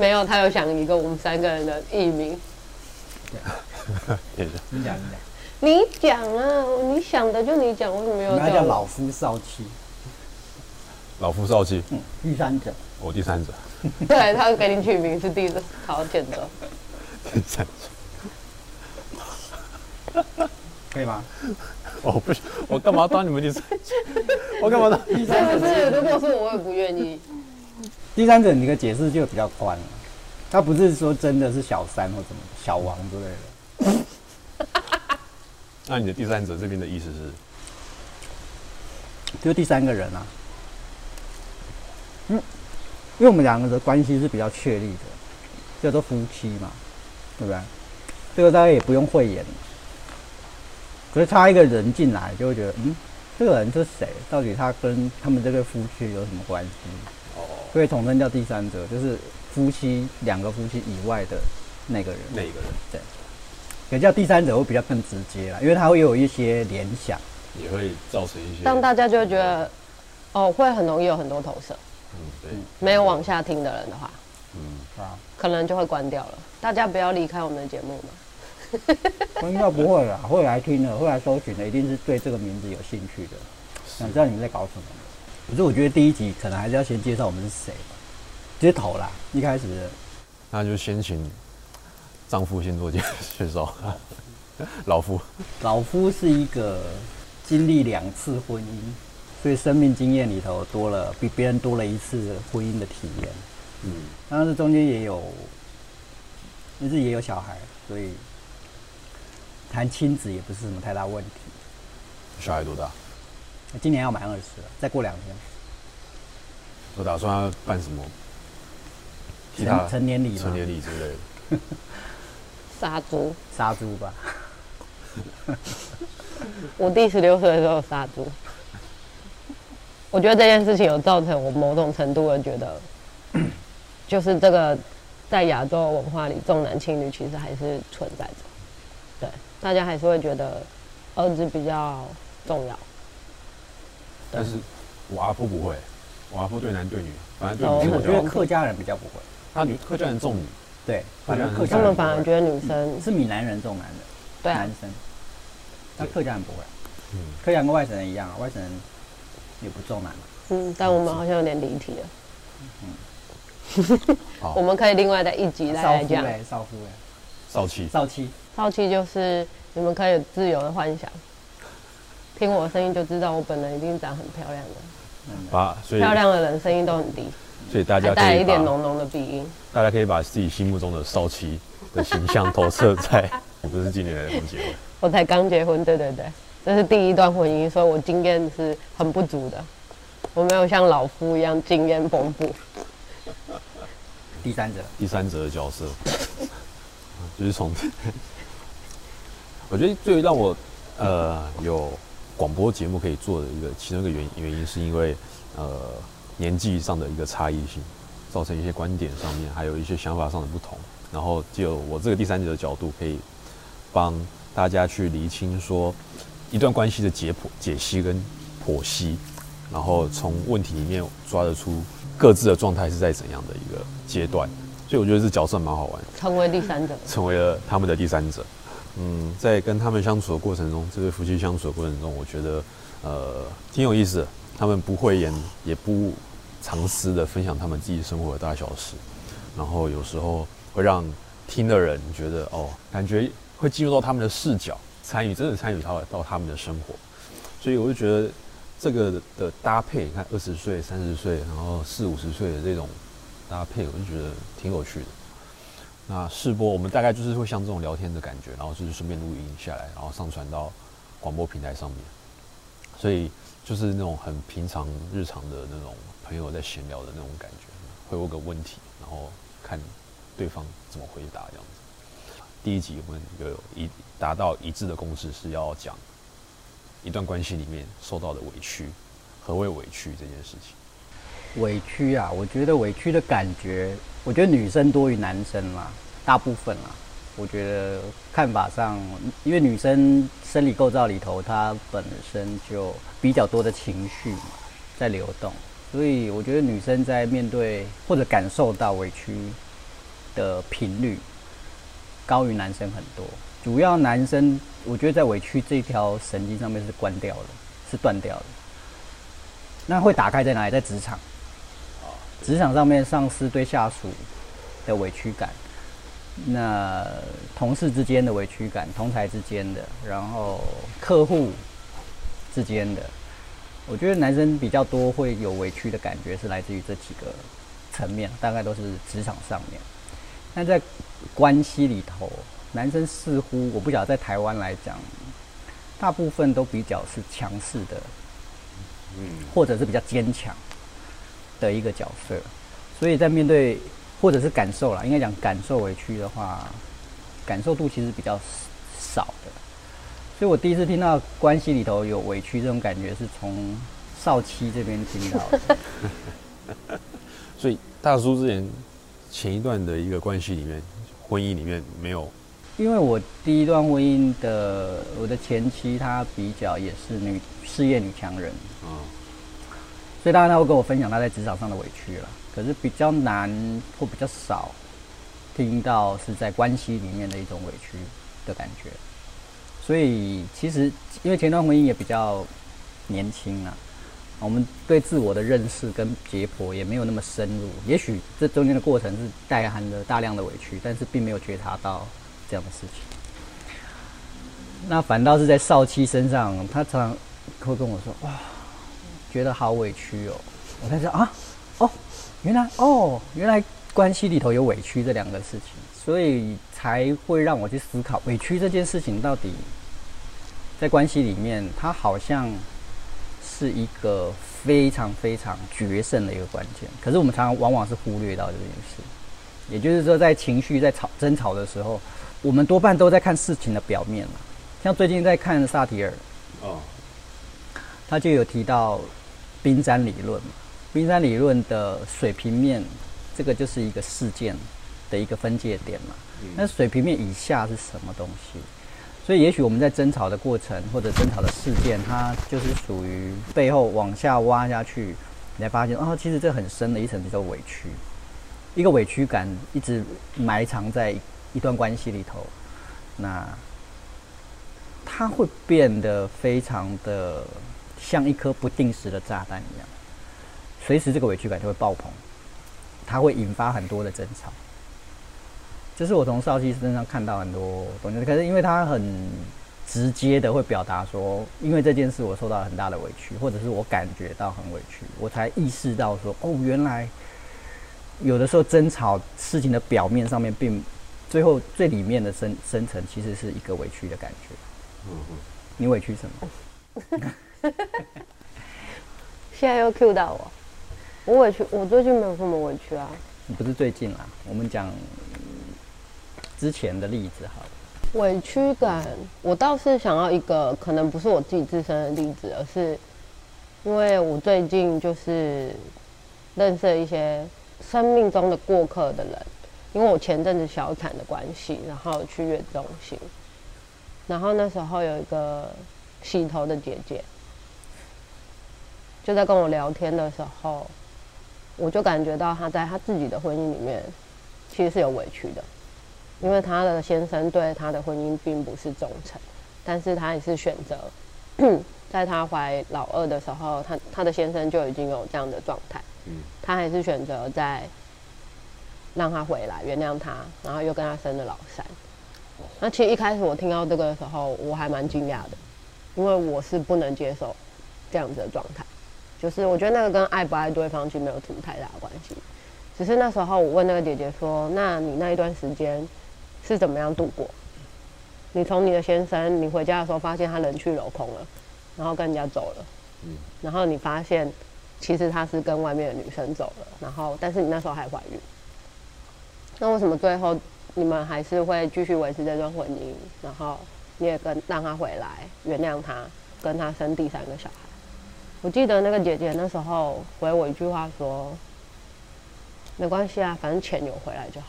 没有，他有想一个我们三个人的艺名。也 是你讲你讲，你讲啊，你想的就你讲，为什么没有我们要叫老夫少妻，老夫少妻，嗯，第三者，我第三者，对他给你取名是第一个好选择。第三者。可以吗？我不是，我干嘛当你们第三者？我干嘛当？第是不是？如果是我，我也不愿意。第三者，你的解释就比较宽了，他不是说真的是小三或什么小王之类的，那你的第三者这边的意思是？就第三个人啊。嗯，因为我们两个的关系是比较确立的，叫做夫妻嘛，对不对？这个大家也不用讳言。可是插一个人进来，就会觉得，嗯，这个人是谁？到底他跟他们这个夫妻有什么关系？哦，所以统称叫第三者，就是夫妻两个夫妻以外的那个人。那一个人对，也叫第三者会比较更直接啦，因为他会有一些联想。也会造成一些。当大家就会觉得，哦，会很容易有很多投射。嗯，对，没有往下听的人的话，嗯，啊，可能就会关掉了。大家不要离开我们的节目嘛。应该不会啦，会来听的，会来搜寻的，一定是对这个名字有兴趣的，想知道你们在搞什么。可是我觉得第一集可能还是要先介绍我们是谁接投啦，一开始那就先请丈夫先做介 介绍。老夫，老夫是一个经历两次婚姻，所以生命经验里头多了比别人多了一次婚姻的体验。嗯，当然这中间也有，但是也有小孩，所以谈亲子也不是什么太大问题。小孩多大？今年要满二十了，再过两天我打算要办什么？其他成成年礼成年礼之类的。杀猪，杀猪吧。我弟十六岁的时候杀猪。我觉得这件事情有造成我某种程度的觉得，就是这个在亚洲文化里重男轻女其实还是存在着。对，大家还是会觉得儿子比较重要。但是我阿婆不会，我阿婆对男对女，反正对哦女我觉得。客家人比较不会，他女客家人重女，对，反正客家他们人反而觉得女生是闽南人重男的，对啊男，生，那客家人不会，嗯，客家人跟外省人一样啊，外省人也不重男嘛。嗯，但我们好像有点离题了。好我们可以另外再一集再少来讲。夫嘞，少夫嘞，少妻，少妻，少妻就是你们可以自由的幻想，听我的声音就知道我本人一定长很漂亮的，把所以漂亮的人声音都很低，所以大家带一点浓浓的鼻音。大家可以把自己心目中的少妻的形象投射在，我不是今年来刚结婚，我才刚结婚，对对对，这是第一段婚姻，所以我经验是很不足的，我没有像老夫一样经验丰富。第三者，第三者的角色，就是从，我觉得最让我呃有广播节目可以做的一个其中一个原原因，是因为呃年纪上的一个差异性，造成一些观点上面还有一些想法上的不同，然后就我这个第三者的角度，可以帮大家去厘清说一段关系的解剖、解析跟剖析，然后从问题里面抓得出各自的状态是在怎样的一个阶段，所以我觉得这角色蛮好玩，成为第三者，成为了他们的第三者。嗯，在跟他们相处的过程中，这对夫妻相处的过程中，我觉得呃挺有意思的。他们不讳言，也不藏私的分享他们自己生活的大小事，然后有时候会让听的人觉得哦，感觉会进入到他们的视角，参与真的参与到到他们的生活，所以我就觉得这个的搭配，你看二十岁、三十岁，然后四五十岁的这种搭配，我就觉得挺有趣的。那试播我们大概就是会像这种聊天的感觉，然后就是顺便录音下来，然后上传到广播平台上面，所以就是那种很平常日常的那种朋友在闲聊的那种感觉，会问个问题，然后看对方怎么回答这样子。第一集我们有一达到一致的共识，是要讲一段关系里面受到的委屈，何谓委屈这件事情。委屈啊，我觉得委屈的感觉，我觉得女生多于男生啦，大部分啦。我觉得看法上，因为女生生理构造里头，她本身就比较多的情绪嘛，在流动，所以我觉得女生在面对或者感受到委屈的频率高于男生很多。主要男生，我觉得在委屈这条神经上面是关掉了，是断掉的。那会打开在哪里？在职场。职场上面，上司对下属的委屈感，那同事之间的委屈感，同台之间的，然后客户之间的，我觉得男生比较多会有委屈的感觉，是来自于这几个层面，大概都是职场上面。那在关系里头，男生似乎我不晓得在台湾来讲，大部分都比较是强势的，嗯，或者是比较坚强。的一个角色，所以在面对或者是感受啦，应该讲感受委屈的话，感受度其实比较少的。所以我第一次听到关系里头有委屈这种感觉，是从少妻这边听到的。所以大叔之前前一段的一个关系里面，婚姻里面没有，因为我第一段婚姻的我的前妻她比较也是女事业女强人啊。所以当然他会跟我分享他在职场上的委屈了，可是比较难或比较少听到是在关系里面的一种委屈的感觉。所以其实因为前段婚姻也比较年轻啊，我们对自我的认识跟解剖也没有那么深入。也许这中间的过程是带含了大量的委屈，但是并没有觉察到这样的事情。那反倒是在少妻身上，他常常会跟我说：“哇。”觉得好委屈哦，我才知道啊，哦，原来哦，原来关系里头有委屈这两个事情，所以才会让我去思考委屈这件事情到底在关系里面，它好像是一个非常非常决胜的一个关键。可是我们常常往往是忽略到这件事，也就是说，在情绪在吵争吵的时候，我们多半都在看事情的表面了。像最近在看萨提尔，哦，他就有提到。冰山理论，冰山理论的水平面，这个就是一个事件的一个分界点嘛。那水平面以下是什么东西？所以也许我们在争吵的过程或者争吵的事件，它就是属于背后往下挖下去，你才发现哦，其实这很深的一层叫做委屈，一个委屈感一直埋藏在一段关系里头，那它会变得非常的。像一颗不定时的炸弹一样，随时这个委屈感就会爆棚，它会引发很多的争吵。这是我从少熙身上看到很多东西，可是因为他很直接的会表达说，因为这件事我受到了很大的委屈，或者是我感觉到很委屈，我才意识到说，哦，原来有的时候争吵事情的表面上面，并最后最里面的深深层其实是一个委屈的感觉。嗯嗯，你委屈什么？现在又 Q 到我，我委屈，我最近没有什么委屈啊。不是最近啦，我们讲之前的例子好。委屈感，我倒是想要一个，可能不是我自己自身的例子，而是因为我最近就是认识了一些生命中的过客的人，因为我前阵子小产的关系，然后去月中心，然后那时候有一个洗头的姐姐。就在跟我聊天的时候，我就感觉到他在他自己的婚姻里面，其实是有委屈的，因为他的先生对他的婚姻并不是忠诚，但是他也是选择，在他怀老二的时候，他他的先生就已经有这样的状态，他还是选择在让他回来，原谅他，然后又跟他生了老三。那其实一开始我听到这个的时候，我还蛮惊讶的，因为我是不能接受这样子的状态。就是我觉得那个跟爱不爱对方其实没有什么太大的关系，只是那时候我问那个姐姐说：“那你那一段时间是怎么样度过？你从你的先生，你回家的时候发现他人去楼空了，然后跟人家走了，嗯，然后你发现其实他是跟外面的女生走了，然后但是你那时候还怀孕，那为什么最后你们还是会继续维持这段婚姻？然后你也跟让他回来，原谅他，跟他生第三个小孩？”我记得那个姐姐那时候回我一句话说：“没关系啊，反正钱有回来就好。”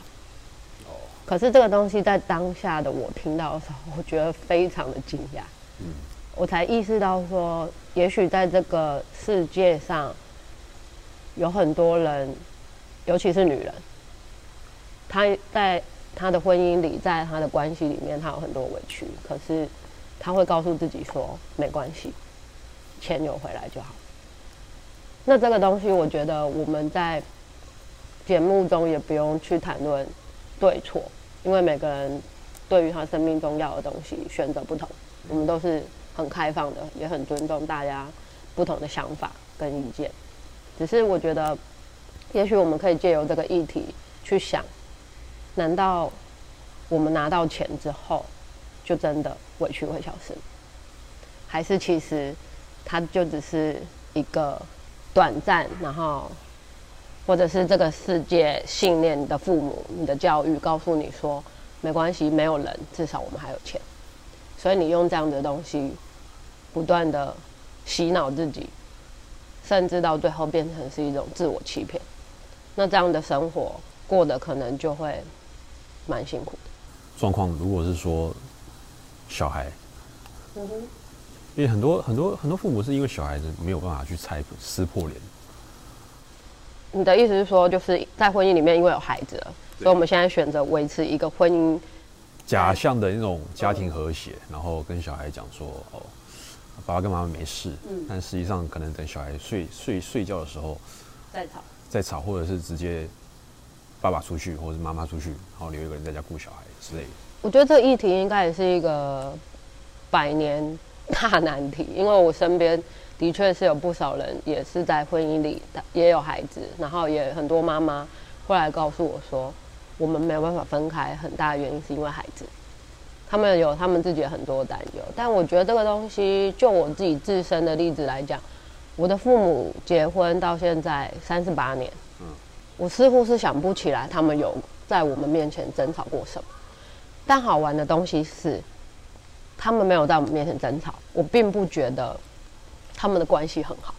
哦。可是这个东西在当下的我听到的时候，我觉得非常的惊讶。嗯。我才意识到说，也许在这个世界上，有很多人，尤其是女人，她在她的婚姻里，在她的关系里面，她有很多委屈，可是她会告诉自己说没关系，钱有回来就好。那这个东西，我觉得我们在节目中也不用去谈论对错，因为每个人对于他生命中要的东西选择不同，我们都是很开放的，也很尊重大家不同的想法跟意见。只是我觉得，也许我们可以借由这个议题去想：难道我们拿到钱之后，就真的委屈会消失？还是其实它就只是一个短暂，然后或者是这个世界信念的父母、你的教育告诉你说没关系，没有人，至少我们还有钱，所以你用这样的东西不断的洗脑自己。甚至到最后变成是一种自我欺骗，那这样的生活过得可能就会蛮辛苦的。状况如果是说小孩，嗯哼，因为很多很多很多父母是因为小孩子没有办法去拆撕破脸。你的意思是说，就是在婚姻里面因为有孩子了，所以我们现在选择维持一个婚姻假象的那种家庭和谐，然后跟小孩讲说哦。爸爸跟妈妈没事，但实际上可能等小孩睡睡睡觉的时候再吵，再吵，或者是直接爸爸出去，或者是妈妈出去，然后留一个人在家顾小孩之类的。我觉得这个议题应该也是一个百年大难题，因为我身边的确是有不少人也是在婚姻里也有孩子，然后也很多妈妈后来告诉我说，我们没有办法分开，很大的原因是因为孩子。他们有他们自己很多担忧，但我觉得这个东西，就我自己自身的例子来讲，我的父母结婚到现在三十八年，嗯，我似乎是想不起来他们有在我们面前争吵过什么。但好玩的东西是，他们没有在我们面前争吵，我并不觉得他们的关系很好。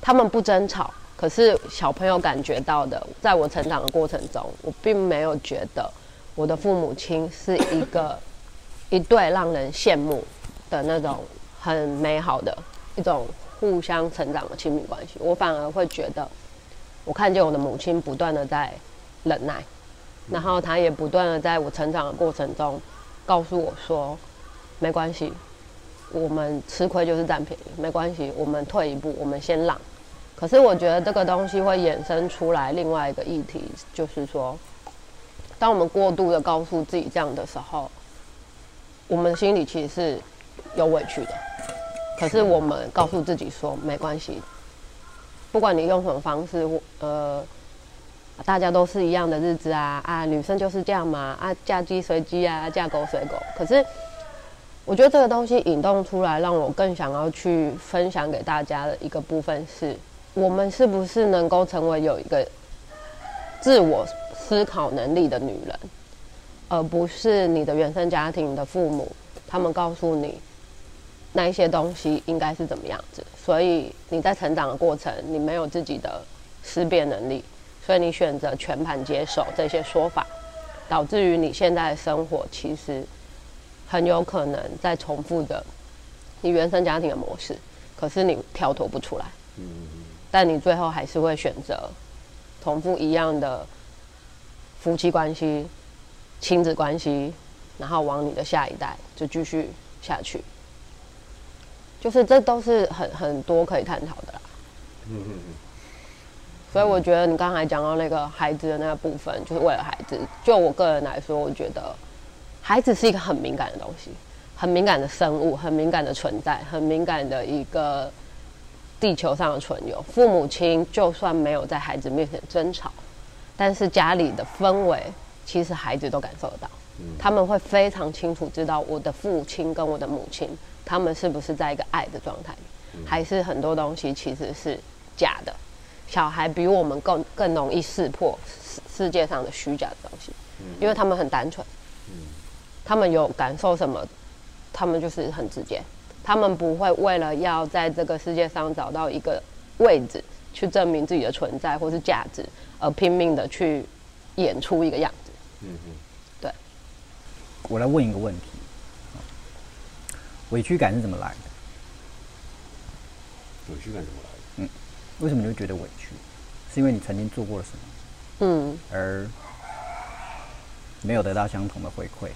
他们不争吵，可是小朋友感觉到的，在我成长的过程中，我并没有觉得。我的父母亲是一个 一对让人羡慕的那种很美好的一种互相成长的亲密关系，我反而会觉得，我看见我的母亲不断的在忍耐，然后她也不断的在我成长的过程中告诉我说，没关系，我们吃亏就是占便宜，没关系，我们退一步，我们先让。可是我觉得这个东西会衍生出来另外一个议题，就是说。当我们过度的告诉自己这样的时候，我们心里其实是有委屈的。可是我们告诉自己说没关系，不管你用什么方式，呃，大家都是一样的日子啊啊，女生就是这样嘛啊，嫁鸡随鸡啊，嫁狗随狗。可是我觉得这个东西引动出来，让我更想要去分享给大家的一个部分是，我们是不是能够成为有一个自我。思考能力的女人，而不是你的原生家庭的父母，他们告诉你那一些东西应该是怎么样子，所以你在成长的过程，你没有自己的思辨能力，所以你选择全盘接受这些说法，导致于你现在的生活其实很有可能在重复着你原生家庭的模式，可是你跳脱不出来，但你最后还是会选择重复一样的。夫妻关系、亲子关系，然后往你的下一代就继续下去，就是这都是很很多可以探讨的啦。嗯嗯嗯。所以我觉得你刚才讲到那个孩子的那个部分，就是为了孩子。就我个人来说，我觉得孩子是一个很敏感的东西，很敏感的生物，很敏感的存在，很敏感的一个地球上的存有。父母亲就算没有在孩子面前争吵。但是家里的氛围，其实孩子都感受得到，他们会非常清楚知道我的父亲跟我的母亲，他们是不是在一个爱的状态里，还是很多东西其实是假的。小孩比我们更更容易识破世世界上的虚假的东西，因为他们很单纯，他们有感受什么，他们就是很直接，他们不会为了要在这个世界上找到一个位置。去证明自己的存在或是价值，而拼命的去演出一个样子。嗯嗯，对。我来问一个问题：委屈感是怎么来的？委屈感怎么来的？嗯，为什么你会觉得委屈？是因为你曾经做过了什么？嗯，而没有得到相同的回馈，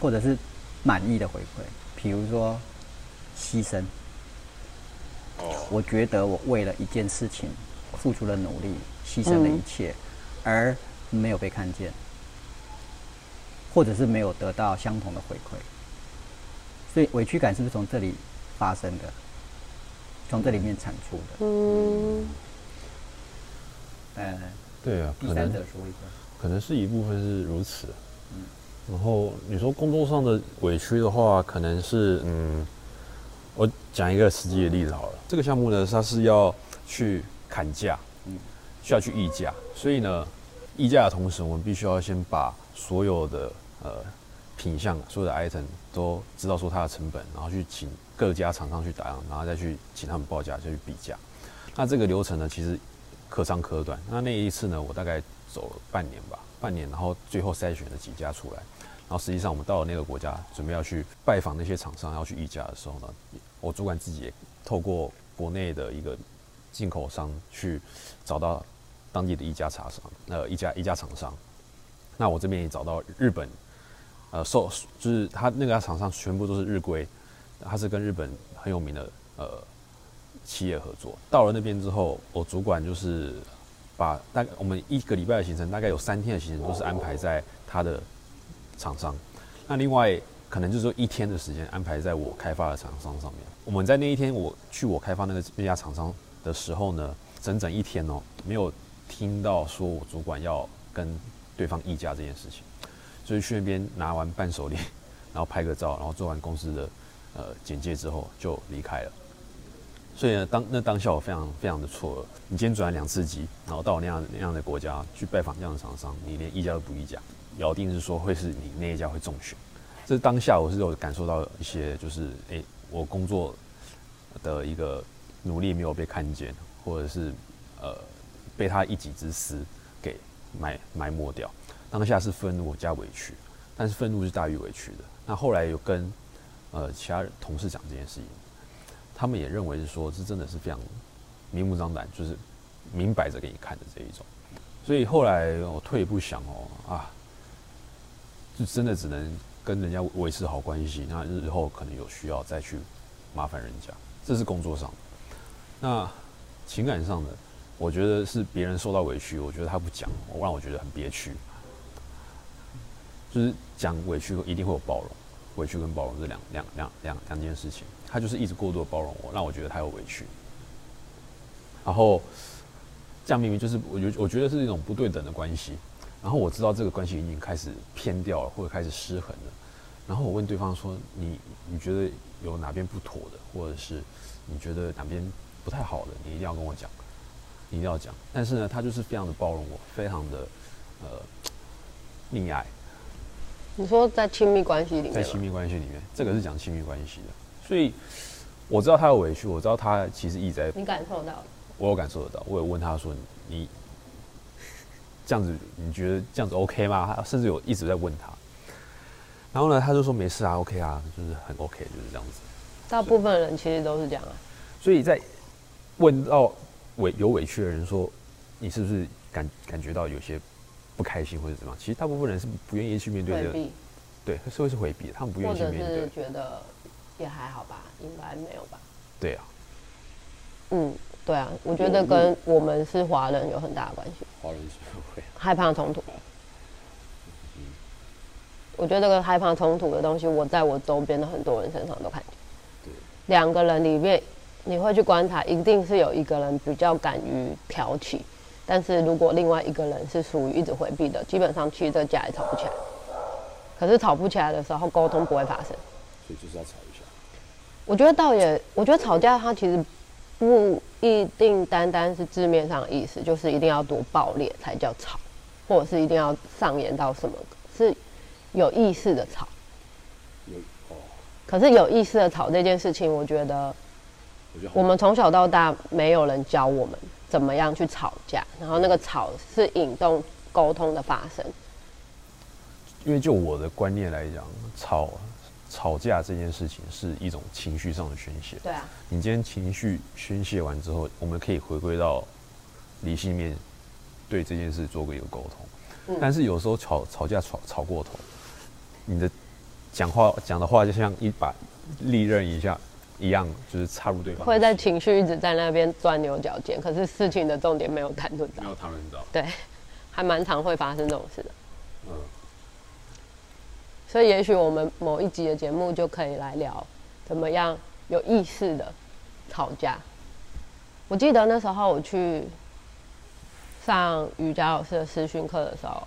或者是满意的回馈，比如说牺牲。哦，我觉得我为了一件事情付出了努力，牺牲了一切，而没有被看见，或者是没有得到相同的回馈，所以委屈感是不是从这里发生的？从这里面产出的？嗯，呃，对啊，第三可能者说一个，可能是一部分是如此。然后你说工作上的委屈的话，可能是嗯，我讲一个实际的例子好了。这个项目呢，它是要去砍价，嗯，需要去议价，所以呢，议价的同时，我们必须要先把所有的呃品相、所有的 item 都知道说它的成本，然后去请各家厂商去打样，然后再去请他们报价，再去比价。那这个流程呢，其实可长可短。那那一次呢，我大概走了半年吧，半年，然后最后筛选了几家出来。然后实际上我们到了那个国家，准备要去拜访那些厂商，要去议价的时候呢，我主管自己也透过国内的一个进口商去找到当地的一家茶商，呃，一家一家厂商。那我这边也找到日本，呃，受就是他那个厂商全部都是日规，他是跟日本很有名的呃企业合作。到了那边之后，我主管就是把大概我们一个礼拜的行程，大概有三天的行程都是安排在他的厂商，那另外可能就是说一天的时间安排在我开发的厂商上面。我们在那一天我去我开发那个那家厂商的时候呢，整整一天哦，没有听到说我主管要跟对方议价这件事情，所以去那边拿完伴手礼，然后拍个照，然后做完公司的呃简介之后就离开了。所以呢，当那当下我非常非常的错愕。你今天转了两次机，然后到那样那样的国家去拜访这样的厂商，你连议价都不议价，咬定是说会是你那一家会中选。这当下我是有感受到一些，就是诶、我工作的一个努力没有被看见，或者是呃被他一己之私给埋埋没掉。当下是愤怒加委屈，但是愤怒是大于委屈的。那后来有跟呃其他同事讲这件事情，他们也认为是说，这真的是非常明目张胆，就是明摆着给你看的这一种。所以后来我退一步想哦，啊，就真的只能跟人家维持好关系，那日后可能有需要再去麻烦人家，这是工作上。那情感上的，我觉得是别人受到委屈，我觉得他不讲，我让我觉得很憋屈。就是讲委屈一定会有包容，委屈跟包容是两两两两两件事情。他就是一直过度的包容我，让我觉得他有委屈。然后这样明明就是我觉我觉得是一种不对等的关系。然后我知道这个关系已经开始偏掉了，或者开始失衡了。然后我问对方说：“你你觉得有哪边不妥的，或者是你觉得哪边不太好的，你一定要跟我讲，你一定要讲。”但是呢，他就是非常的包容我，非常的呃溺爱。你说在亲密关系里面，在亲密关系里面，这个是讲亲密关系的，所以我知道他有委屈，我知道他其实一直在，你感受到，我有感受得到，我有问他说你这样子，你觉得这样子 OK 吗？他甚至有一直在问他，然后呢，他就说没事啊，OK 啊，就是很 OK，就是这样子。大部分人其实都是这样啊。所以在问到委有委屈的人说，你是不是感感觉到有些不开心或者怎么样？其实大部分人是不愿意去面对的，对，是会是回避的，他们不愿意去面对是。觉得也还好吧，应该没有吧。对啊，嗯，对啊，我觉得跟我们是华人有很大的关系，华人社会。害怕冲突。我觉得这个害怕冲突的东西，我在我周边的很多人身上都看见。对两个人里面，你会去观察，一定是有一个人比较敢于挑起，但是如果另外一个人是属于一直回避的，基本上其实这架也吵不起来。可是吵不起来的时候，沟通不会发生。所以就是要吵一下。我觉得倒也，我觉得吵架它其实不一定单单是字面上的意思，就是一定要多爆裂才叫吵，或者是一定要上演到什么，是有意识的吵。有哦，可是有意识的吵这件事情，我觉得我觉得我们从小到大没有人教我们怎么样去吵架，然后那个吵是引动沟通的发生。因为就我的观念来讲，吵吵架这件事情是一种情绪上的宣泄。对啊，你今天情绪宣泄完之后，我们可以回归到理性面，对这件事做过一个沟通。嗯但是有时候吵吵架吵吵过头，你的讲话讲的话就像一把利刃一下一样，就是插入对方会在情绪一直在那边钻牛角尖，可是事情的重点没有谈论到没，有讨论到，对，还蛮常会发生这种事的。嗯，所以也许我们某一集的节目就可以来聊怎么样有意识的吵架。我记得那时候我去上瑜伽老师的师训课的时候，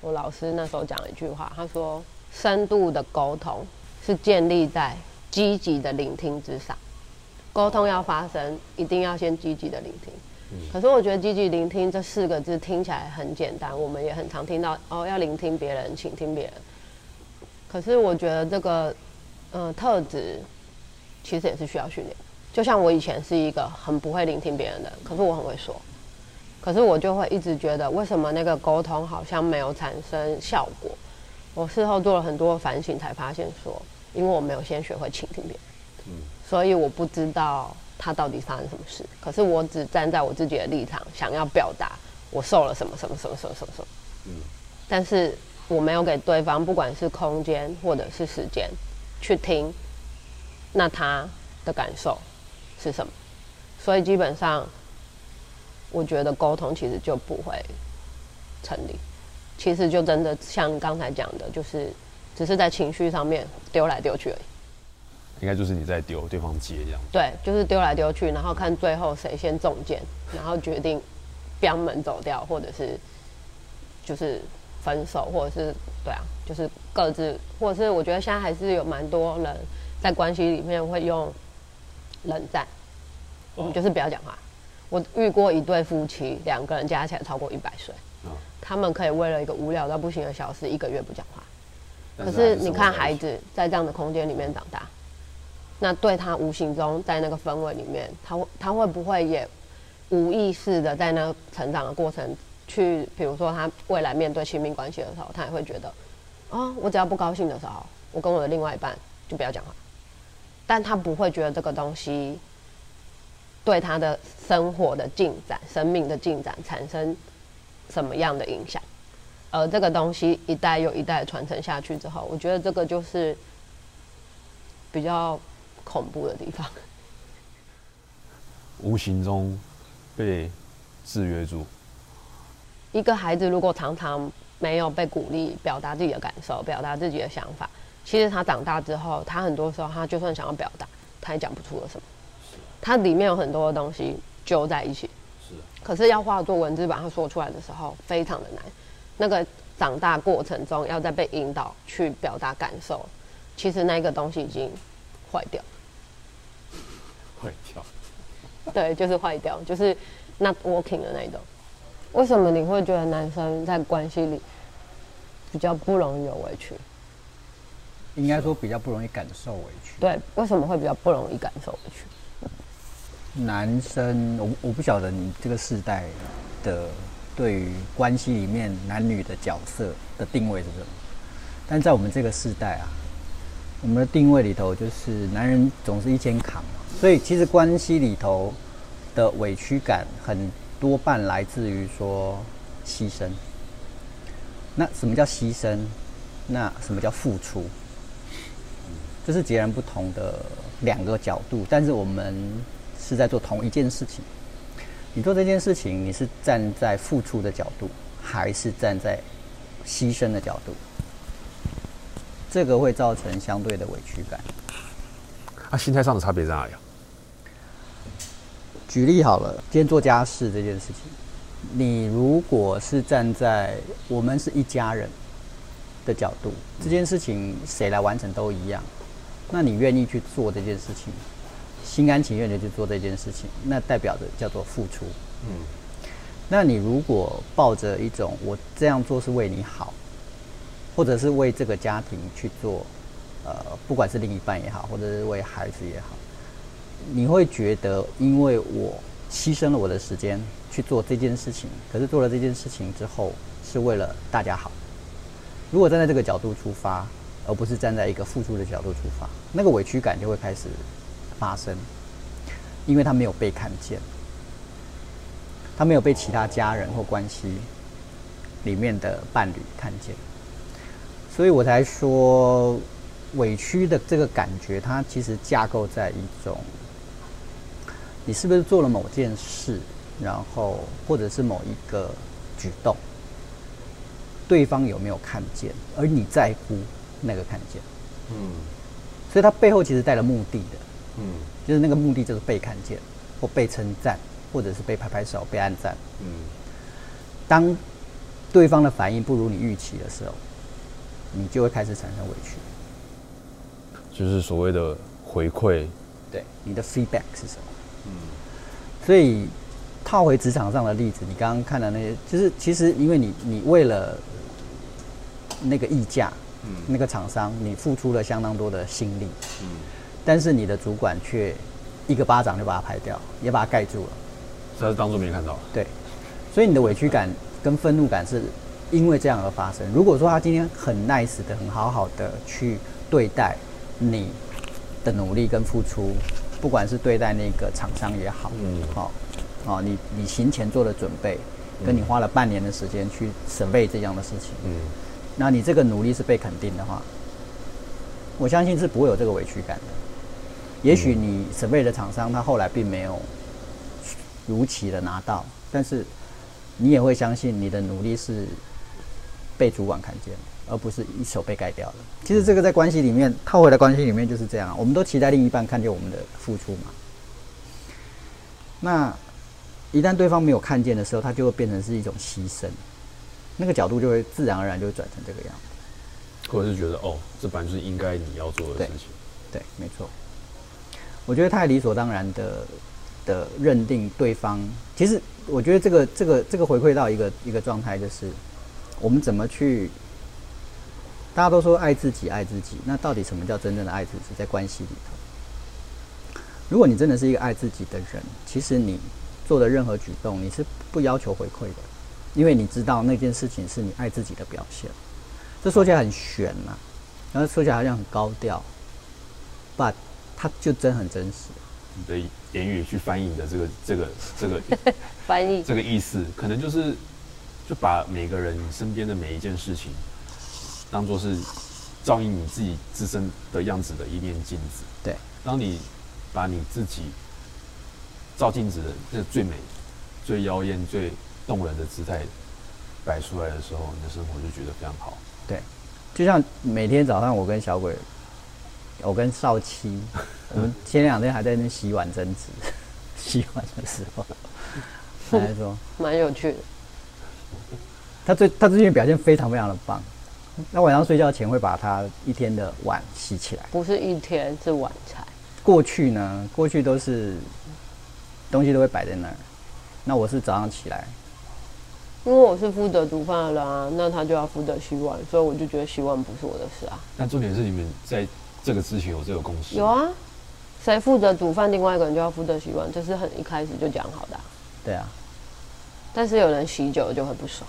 我老师那时候讲了一句话，他说：“深度的沟通是建立在积极的聆听之上。沟通要发生，一定要先积极的聆听。可是我觉得积极聆听这四个字听起来很简单，我们也很常听到哦，要聆听别人，倾听别人。可是我觉得这个，呃，特质其实也是需要训练的。就像我以前是一个很不会聆听别人的人，可是我很会说，可是我就会一直觉得，为什么那个沟通好像没有产生效果？我事后做了很多反省，才发现说，因为我没有先学会倾听别人，嗯所以我不知道他到底发生什么事。可是我只站在我自己的立场，想要表达我受了什么什么什么什么什么什么，但是我没有给对方，不管是空间或者是时间，去听，那他的感受是什么？所以基本上，我觉得沟通其实就不会成立。其实就真的像刚才讲的，就是只是在情绪上面丢来丢去而已。应该就是你在丢，对方接这样。对，就是丢来丢去，然后看最后谁先中箭，然后决定飙门走掉，或者是就是分手，或者是对啊，就是各自，或者是我觉得现在还是有蛮多人在关系里面会用冷战，我们就是不要讲话。我遇过一对夫妻，两个人加起来超过一百岁，嗯他们可以为了一个无聊到不行的小事，一个月不讲话。可是你看孩子在这样的空间里面长大，那对他无形中在那个氛围里面，他会他会不会也无意识的在那成长的过程去，比如说他未来面对亲密关系的时候，他也会觉得，哦，我只要不高兴的时候，我跟我的另外一半就不要讲话，但他不会觉得这个东西对他的生活的进展、生命的进展产生什么样的影响。而这个东西一代又一代传承下去之后，我觉得这个就是比较恐怖的地方。无形中被制约住。一个孩子如果常常没有被鼓励表达自己的感受、表达自己的想法，其实他长大之后，他很多时候他就算想要表达，他也讲不出了什么。他里面有很多的东西揪在一起，是可是要化作文字把它说出来的时候，非常的难。那个长大过程中要再被引导去表达感受，其实那个东西已经坏掉。坏掉。对，就是坏掉，就是 not working 的那一种。为什么你会觉得男生在关系里比较不容易有委屈？应该说比较不容易感受委屈。对，为什么会比较不容易感受委屈？男生，我我不晓得你这个世代的对于关系里面男女的角色的定位是什么，但在我们这个世代啊，我们的定位里头就是男人总是一肩扛嘛，所以其实关系里头的委屈感很多半来自于说牺牲。那什么叫牺牲？那什么叫付出？这是截然不同的两个角度，但是我们是在做同一件事情。你做这件事情，你是站在付出的角度，还是站在牺牲的角度？这个会造成相对的委屈感。啊，心态上的差别在哪里？举例好了，今天做家事这件事情，你如果是站在我们是一家人的角度，这件事情谁来完成都一样，那你愿意去做这件事情，心甘情愿的去做这件事情，那代表着叫做付出。嗯，那你如果抱着一种我这样做是为你好，或者是为这个家庭去做，呃，不管是另一半也好，或者是为孩子也好，你会觉得因为我牺牲了我的时间去做这件事情，可是做了这件事情之后是为了大家好。如果站在这个角度出发，而不是站在一个付出的角度出发，那个委屈感就会开始发生，因为他没有被看见。他没有被其他家人或关系里面的伴侣看见，所以我才说委屈的这个感觉，它其实架构在一种，你是不是做了某件事，然后或者是某一个举动，对方有没有看见，而你在乎那个看见，嗯所以他背后其实带了目的的。嗯就是那个目的就是被看见，或被称赞，或者是被拍拍手、被按赞。嗯当对方的反应不如你预期的时候，你就会开始产生委屈。就是所谓的回馈，对，你的 feedback 是什么？嗯，所以套回职场上的例子，你刚刚看的那些，就是其实因为你你为了那个溢价，嗯。那个厂商，你付出了相当多的心力，嗯。但是你的主管却一个巴掌就把它拍掉，也把它盖住了。他是当做没看到，对，所以你的委屈感跟愤怒感是因为这样而发生。如果说他今天很 nice 的、很好好的去对待你的努力跟付出，不管是对待那个厂商也好，嗯。嗯，好、哦，你你行前做的准备，跟你花了半年的时间去 survey 这样的事情，嗯。那你这个努力是被肯定的话，我相信是不会有这个委屈感的。也许你 survey 的厂商他后来并没有如期的拿到，但是你也会相信你的努力是被主管看见，而不是一手被盖掉的。其实这个在关系里面套回来关系里面就是这样啊，我们都期待另一半看见我们的付出嘛。那一旦对方没有看见的时候，他就会变成是一种牺牲，那个角度就会自然而然就会转成这个样子。或者是觉得哦，这本来就是应该你要做的对事情，对，没错。我觉得太理所当然的的认定对方，其实我觉得这个这个这个回馈到一个一个状态，就是我们怎么去。大家都说爱自己，爱自己，那到底什么叫真正的爱自己？在关系里头，如果你真的是一个爱自己的人，其实你做的任何举动，你是不要求回馈的，因为你知道那件事情是你爱自己的表现。这说起来很玄呐、然后说起来好像很高调，but 它就真很真实。你的言语去翻译你的这个这个这个 翻译这个意思，可能就是就把每个人身边的每一件事情，当做是照应你自己自身的样子的一面镜子。对，当你把你自己照镜子的那最美、最妖艳、最动人的姿态摆出来的时候，你的生活就觉得非常好。对，就像每天早上我跟小鬼，我跟少七，我们前两天还在那洗碗争执，洗碗的时候，他还说蛮有趣的。他最他最近表现非常非常的棒。那晚上睡觉前会把他一天的碗洗起来。不是一天，是晚餐。过去呢，过去都是东西都会摆在那儿。那我是早上起来，因为我是负责煮饭的人啊，那他就要负责洗碗，所以我就觉得洗碗不是我的事啊。但重点是你们在这个之前有这个共识。有啊，谁负责煮饭，另外一个人就要负责洗碗，这是很一开始就讲好的啊、对啊，但是有人洗久了就很不爽。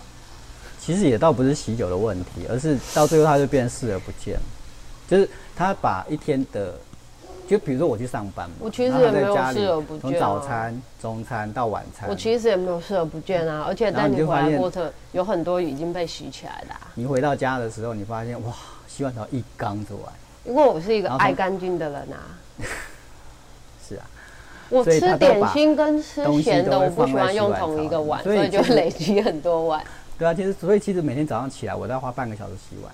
其实也倒不是喜酒的问题，而是到最后他就变成视而不见。就是他把一天的，就比如说我去上班嘛，我其实也没有视而不见啊从早餐、中餐到晚餐，我其实也没有视而不见啊，而且然后在你回来过程有很多已经被洗起来的、啊，你回到家的时候，你发现哇，洗碗槽一缸子碗，因为我是一个爱干净的人啊。是啊，我吃点心跟吃咸的，我不喜欢用同一个碗，所以就累积很多碗。对啊，其实所以其实每天早上起来，我都要花半个小时洗碗，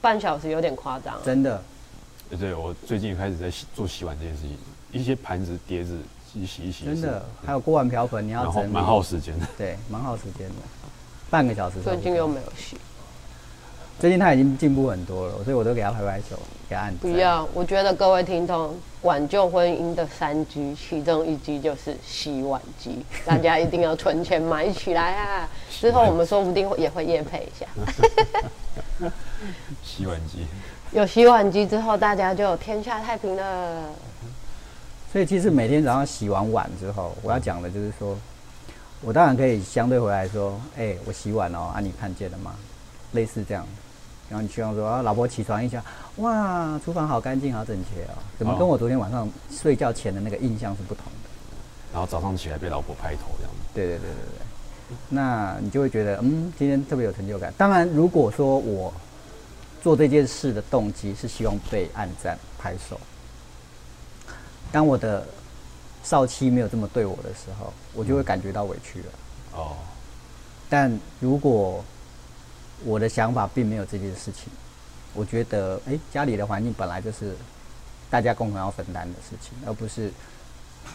半小时有点夸张啊，真的。对对，我最近也开始在洗做洗碗这件事情，一些盘子、碟子洗洗一洗，真的，还有锅碗瓢盆，你要整理，蛮耗时间的。对，蛮耗时间的，半个小时。最近又没有洗。最近他已经进步很多了，所以我都给他拍拍手，给他按。不要，我觉得各位听众，挽救婚姻的三居，其中一居就是洗碗机，大家一定要存钱买起来啊！之后我们说不定会也会夜配一下。洗碗机，有洗碗机之后，大家就天下太平了。所以其实每天早上洗完碗之后，我要讲的就是说，我当然可以相对回来说，哎、我洗碗哦，啊，你看见了吗？类似这样。然后你希望说，啊，老婆起床一下，哇，厨房好干净，好整洁哦，怎么哦跟我昨天晚上睡觉前的那个印象是不同的？然后早上起来被老婆拍头这样子。对对对对对。那你就会觉得，嗯，今天特别有成就感。当然，如果说我做这件事的动机是希望被按赞拍手，当我的少妻没有这么对我的时候，我就会感觉到委屈了。哦，但如果我的想法并没有这件事情，我觉得，哎、家里的环境本来就是大家共同要分担的事情，而不是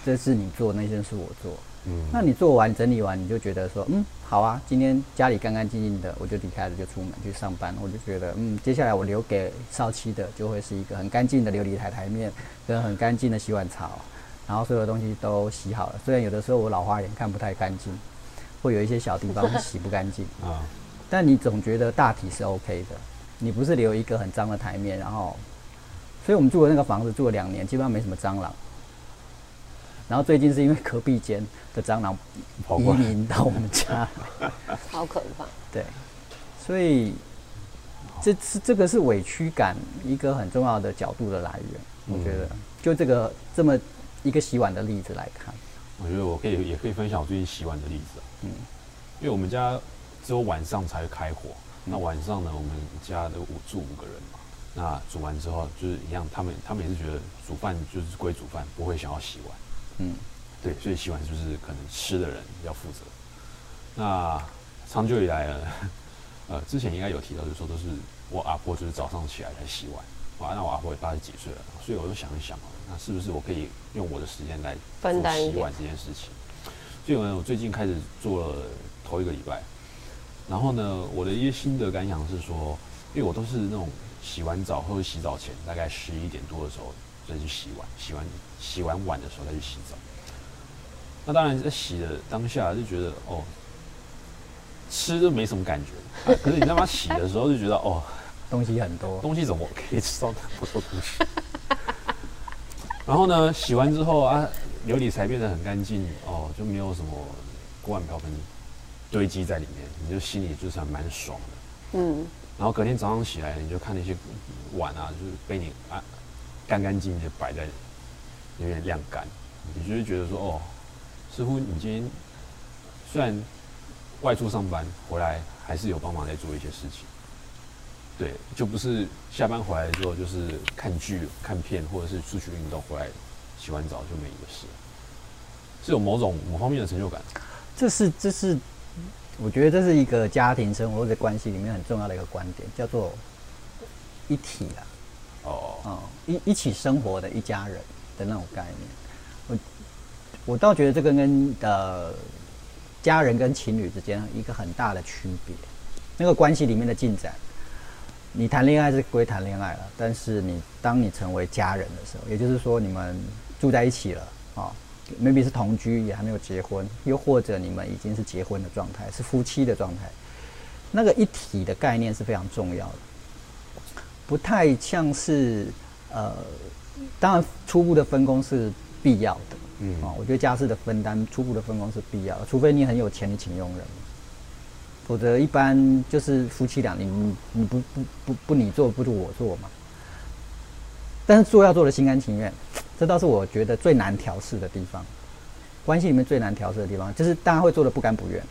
这是你做，那件事我做。嗯，那你做完整理完，你就觉得说，嗯，好啊，今天家里干干净净的，我就离开了，就出门去上班。我就觉得，嗯，接下来我留给少妻的就会是一个很干净的琉璃台台面，跟很干净的洗碗槽，然后所有东西都洗好了。虽然有的时候我老花眼看不太干净，会有一些小地方洗不干净，啊，但你总觉得大体是 OK 的。你不是留一个很脏的台面，然后，所以我们住的那个房子住了两年，基本上没什么蟑螂。然后最近是因为隔壁间的蟑螂移跑过来，民到我们家，好可怕。对，所以这是这个是委屈感一个很重要的角度的来源。我觉得，就这个这么一个洗碗的例子来看，我觉得我可以也可以分享我最近洗碗的例子、嗯，因为我们家只有晚上才会开火，那晚上呢，我们家的五住五个人嘛，那煮完之后就是一样，他们他们也是觉得煮饭就是归煮饭，不会想要洗碗，嗯，对，所以洗碗就是可能吃的人要负责。那长久以来呢，呃，之前应该有提到，就是说都是我阿婆就是早上起来才洗碗，哇，那我阿婆也八十几岁了，所以我就想一想哦，那是不是我可以用我的时间来分担洗碗这件事情？所以呢，我最近开始做了头一个礼拜，然后呢，我的一些心得感想是说，因为我都是那种洗完澡或者洗澡前大概十一点多的时候再去洗碗，洗完洗完碗的时候再去洗澡。那当然在洗的当下就觉得哦，吃都没什么感觉，啊可是你他妈洗的时候就觉得哦，东西很多，东西怎么可以吃到那么多东西？然后呢，洗完之后啊，琉璃才变得很干净哦，就没有什么锅碗瓢盆堆积在里面，你就心里就是还蛮爽的。嗯，然后隔天早上起来，你就看那些碗啊，就是被你啊干干净净的摆在有点晾干，你就会觉得说哦，似乎你今天虽然外出上班回来，还是有帮忙在做一些事情。对，就不是下班回来之后就是看剧、看片，或者是出去运动回来洗完澡就没一个事，是有某种某方面的成就感。这是这是，我觉得这是一个家庭生活或者关系里面很重要的一个观点，叫做一体啊。哦，哦，一一起生活的一家人的那种概念。我我倒觉得这个跟呃家人跟情侣之间一个很大的区别，那个关系里面的进展。你谈恋爱是归谈恋爱了，但是你当你成为家人的时候，也就是说你们住在一起了啊、哦、，maybe 是同居也还没有结婚，又或者你们已经是结婚的状态，是夫妻的状态，那个一体的概念是非常重要的。不太像是呃，当然初步的分工是必要的，嗯啊、我觉得家事的分担初步的分工是必要的，除非你很有钱，你请佣人，否则一般就是夫妻俩，你你你不不不不你做不如我做嘛。但是做要做的心甘情愿，这倒是我觉得最难调试的地方。关系里面最难调试的地方，就是大家会做的不甘不愿。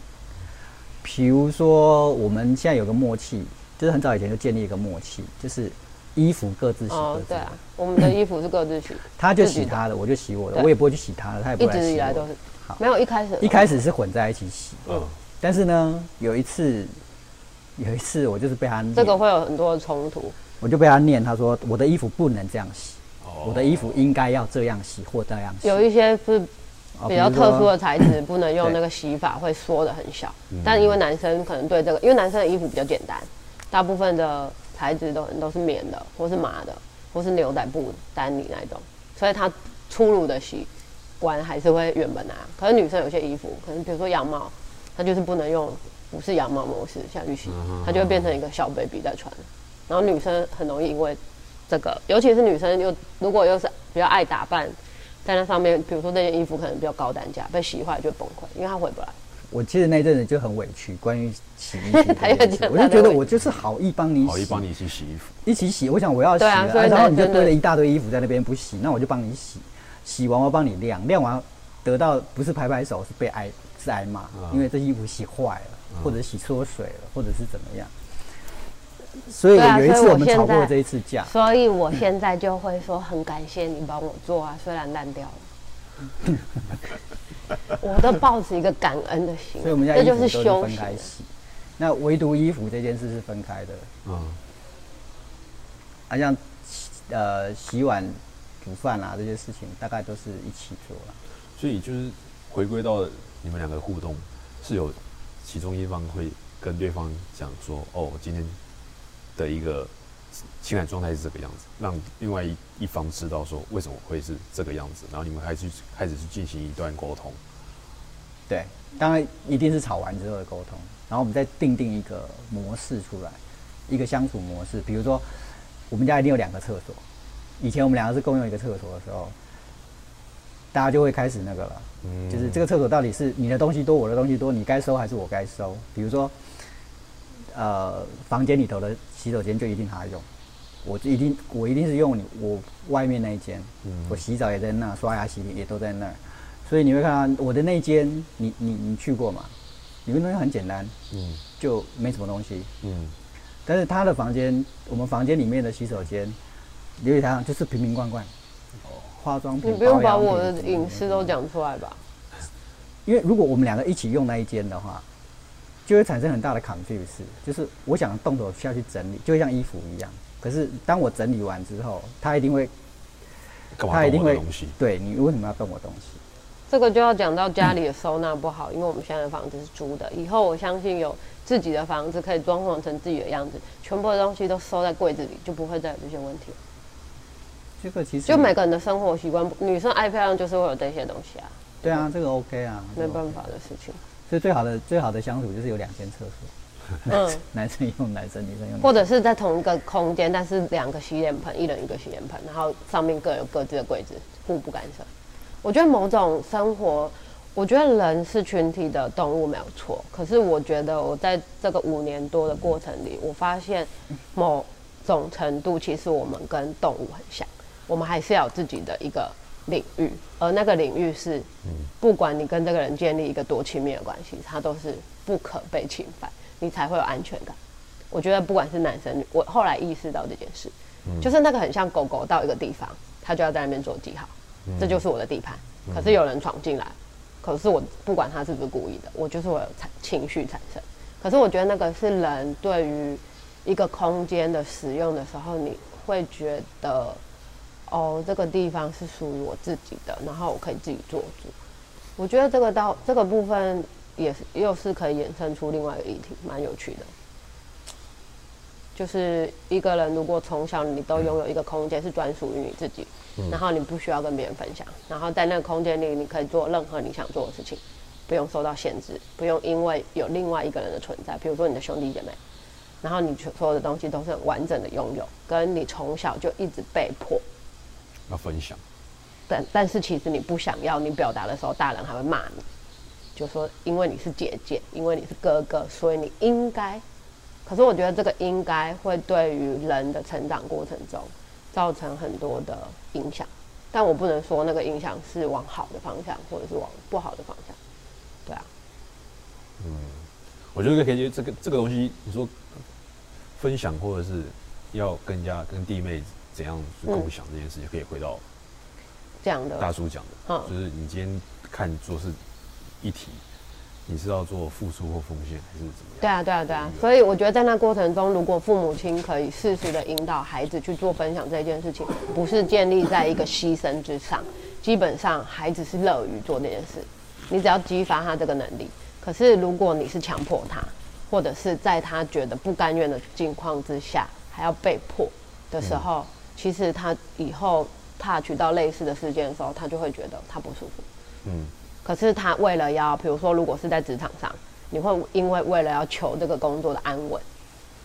比如说，我们现在有个默契，就是很早以前就建立一个默契，就是衣服各自洗各自，的。哦对啊，我们的衣服是各自洗，他就洗他的，我就洗我的，我也不会去洗他的，他也不来洗我的。直以来都是好没有一开始一开始是混在一起洗，嗯，但是呢，有一次，有一次我就是被他念，这个会有很多的冲突，我就被他念，他说我的衣服不能这样洗，哦我的衣服应该要这样洗或这样洗。有一些是哦比较特殊的材质，不能用 那个洗法，会缩的很小。但因为男生可能对这个，因为男生的衣服比较简单，大部分的材质都都是棉的，或是麻的，或是牛仔布、丹尼那种，所以他粗鲁的洗完还是会原本那样。可是女生有些衣服，可能比如说羊毛，它就是不能用不是羊毛模式下去洗，它就会变成一个小 baby 在穿。然后女生很容易因为这个，尤其是女生又如果又是比较爱打扮，在那上面，比如说那件衣服可能比较高单价，被洗坏就会崩溃，因为它回不来。我其实那阵子就很委屈，关于洗衣服 我就觉得我就是好意帮你洗，好意帮你一起洗衣服。一起洗。我想我要洗了，啊然后你就堆了一大堆衣服在那边不洗，那我就帮你洗，洗完我帮你晾，晾完得到不是拍拍手，是被挨，是挨骂，啊因为这衣服洗坏了，或者洗缩水了，或者是怎么样。所以有一次所以我我们吵过现在这一次架，所以我现在就会说很感谢你帮我做啊，虽然烂掉了，我都抱着一个感恩的心，所以我们家这就衣服都是修行分开。洗。那唯独衣服这件事是分开的，嗯，好像呃洗碗、煮饭啊这些事情，大概都是一起做了。所以就是回归到你们两个互动，是有其中一方会跟对方讲说，哦，今天的一个情感状态是这个样子，让另外一一方知道说为什么会是这个样子，然后你们开始开始去进行一段沟通。对，当然一定是吵完之后的沟通，然后我们再定定一个模式出来，一个相处模式。比如说，我们家一定有两个厕所，以前我们两个是共用一个厕所的时候，大家就会开始那个了，嗯就是这个厕所到底是你的东西多，我的东西多，你该收还是我该收？比如说，呃，房间里头的洗手间就一定他用，我就一定我一定是用你我外面那一间，嗯。我洗澡也在那，刷牙洗脸也都在那儿，所以你会看到我的那间，你你你去过嘛？里面东西很简单，嗯。就没什么东西，嗯。但是他的房间，我们房间里面的洗手间，琉璃台上就是瓶瓶罐罐，化妆品，你不用把我的隐私都讲出来吧？因为如果我们两个一起用那一间的话，就会产生很大的 confuse，就是我想动手下去整理，就像衣服一样。可是当我整理完之后，他一定会，他一定会？对你为什么要动我东西？这个就要讲到家里的收纳不好，因为我们现在的房子是租的，以后我相信有自己的房子可以装潢成自己的样子，全部的东西都收在柜子里，就不会再有这些问题了。这个其实就每个人的生活习惯，女生爱漂亮就是会有这些东西啊，对啊，这个 OK 啊，没办法的事情。所以最好的最好的相处就是有两间厕所，嗯，男生用男生，女生用。或者是在同一个空间，但是两个洗脸盆，一人一个洗脸盆，然后上面各有各自的柜子，互不干涉。我觉得某种生活，我觉得人是群体的动物没有错，可是我觉得我在这个五年多的过程里，我发现某种程度，其实我们跟动物很像，我们还是要有自己的一个领域，而那个领域是，不管你跟这个人建立一个多亲密的关系，它都是不可被侵犯，你才会有安全感。我觉得不管是男生女，我后来意识到这件事，就是那个很像狗狗到一个地方，它就要在那边做记号，这就是我的地盘。可是有人闯进来，可是我不管他是不是故意的，我就是我有产情绪产生。可是我觉得那个是人对于一个空间的使用的时候，你会觉得，哦，这个地方是属于我自己的，然后我可以自己做主。我觉得这个到这个部分也是又是可以衍生出另外一个议题，蛮有趣的。就是一个人如果从小你都拥有一个空间是专属于你自己，然后你不需要跟别人分享，然后在那个空间里你可以做任何你想做的事情，不用受到限制，不用因为有另外一个人的存在，比如说你的兄弟姐妹，然后你所有的东西都是很完整的拥有，跟你从小就一直被迫，要分享。但但是其实你不想要，你表达的时候，大人还会骂你，就说因为你是姐姐，因为你是哥哥，所以你应该。可是我觉得这个应该会对于人的成长过程中造成很多的影响，但我不能说那个影响是往好的方向，或者是往不好的方向。对啊，嗯我觉得可以，这个这个东西，你说分享或者是要跟人家跟弟妹怎样去共享这件事情，可以回到这样的大叔讲的，嗯就是你今天看做是一体，你是要做付出或奉献，还是怎么样？对啊，对啊，对啊所以我觉得在那过程中，如果父母亲可以适时的引导孩子去做分享这件事情，不是建立在一个牺牲之上，基本上孩子是乐于做这件事。你只要激发他这个能力。可是如果你是强迫他，或者是在他觉得不甘愿的境况之下，还要被迫的时候，其实他以后 touch 到类似的事件的时候，他就会觉得他不舒服。嗯，可是他为了要，比如说，如果是在职场上，你会因为为了要求这个工作的安稳，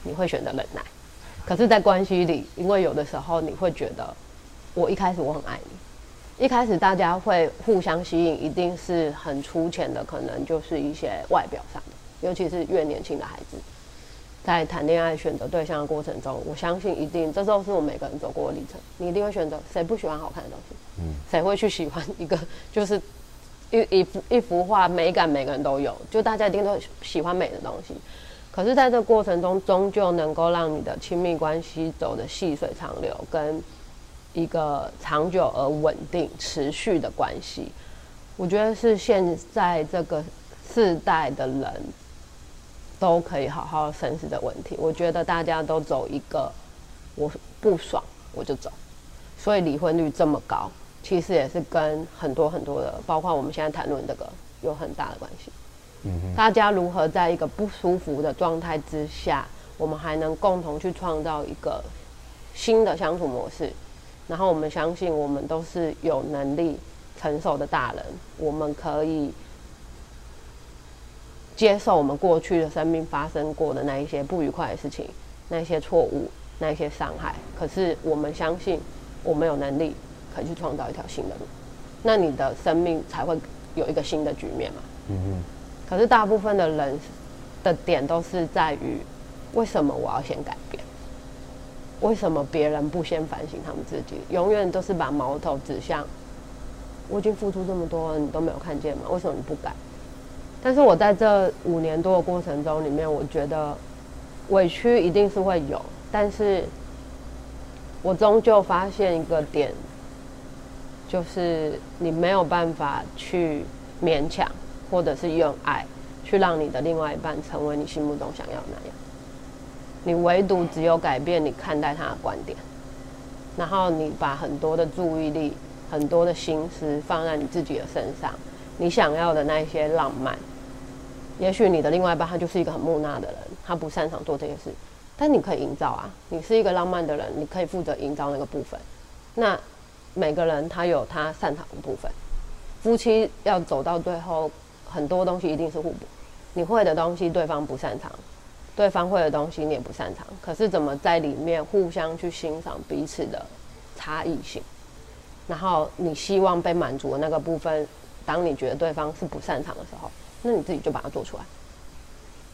你会选择忍耐。可是，在关系里，因为有的时候你会觉得，我一开始我很爱你，一开始大家会互相吸引，一定是很粗浅的，可能就是一些外表上的，尤其是越年轻的孩子，在谈恋爱选择对象的过程中，我相信一定这都是我们每个人走过的历程，你一定会选择谁不喜欢好看的东西，嗯谁会去喜欢一个 就是一一幅一幅画美感，每个人都有，就大家一定都喜欢美的东西。可是，在这过程中，终究能够让你的亲密关系走的细水长流，跟一个长久而稳定、持续的关系，我觉得是现在这个世代的人都可以好好审视的问题。我觉得大家都走一个我不爽我就走，所以离婚率这么高，其实也是跟很多很多的，包括我们现在谈论这个有很大的关系。嗯大家如何在一个不舒服的状态之下，我们还能共同去创造一个新的相处模式？然后我们相信，我们都是有能力承受的大人，我们可以接受我们过去的生命发生过的那一些不愉快的事情，那一些错误，那一些伤害。可是我们相信，我们有能力可以去创造一条新的路，那你的生命才会有一个新的局面嘛？嗯嗯。可是大部分的人的点都是在于，为什么我要先改变？为什么别人不先反省他们自己？永远都是把矛头指向我已经付出这么多，你都没有看见吗？为什么你不改？但是我在这五年多的过程中里面，我觉得委屈一定是会有，但是我终究发现一个点，就是你没有办法去勉强。或者是用爱去让你的另外一半成为你心目中想要的那样，你唯独只有改变你看待他的观点，然后你把很多的注意力、很多的心思放在你自己的身上，你想要的那些浪漫，也许你的另外一半他就是一个很木讷的人，他不擅长做这些事，但你可以营造啊，你是一个浪漫的人，你可以负责营造那个部分。那每个人他有他擅长的部分，夫妻要走到最后。很多东西一定是互补，你会的东西对方不擅长，对方会的东西你也不擅长。可是怎么在里面互相去欣赏彼此的差异性，然后你希望被满足的那个部分，当你觉得对方是不擅长的时候，那你自己就把它做出来。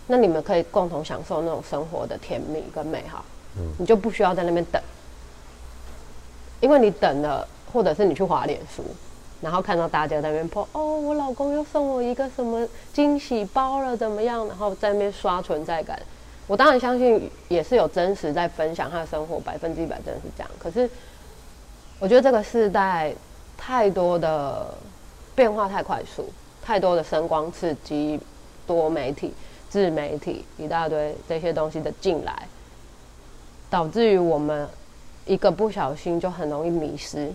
那你们可以共同享受那种生活的甜蜜跟美好。嗯，你就不需要在那边等，因为你等了，或者是你去滑脸书。然后看到大家在那边破哦，我老公又送我一个什么惊喜包了，怎么样？然后在那边刷存在感。我当然相信也是有真实在分享他的生活，百分之一百真的是这样。可是我觉得这个时代太多的变化太快速，太多的声光刺激、多媒体、自媒体一大堆这些东西的进来，导致于我们一个不小心就很容易迷失。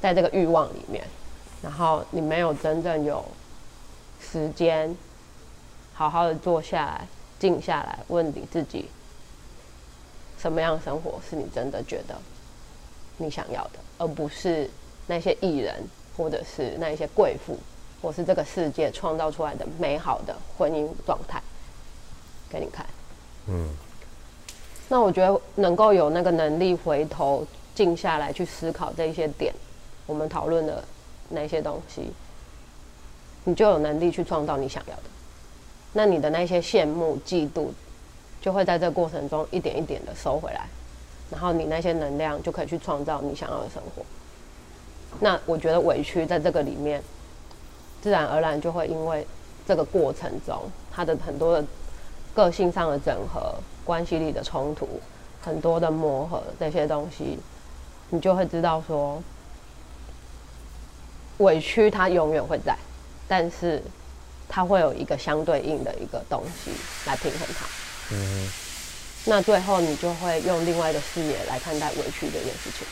在这个欲望里面，然后你没有真正有时间好好的坐下来、静下来，问你自己，什么样的生活是你真的觉得你想要的，而不是那些艺人，或者是那一些贵妇，或是这个世界创造出来的美好的婚姻状态给你看。嗯，那我觉得能够有那个能力回头静下来去思考这一些点。我们讨论的那些东西，你就有能力去创造你想要的。那你的那些羡慕、嫉妒，就会在这个过程中一点一点的收回来，然后你那些能量就可以去创造你想要的生活。那我觉得委屈在这个里面，自然而然就会因为这个过程中，他的很多的个性上的整合、关系里的冲突、很多的磨合这些东西，你就会知道说。委屈它永远会在，但是它会有一个相对应的一个东西来平衡它。嗯，那最后你就会用另外的视野来看待委屈这件事情。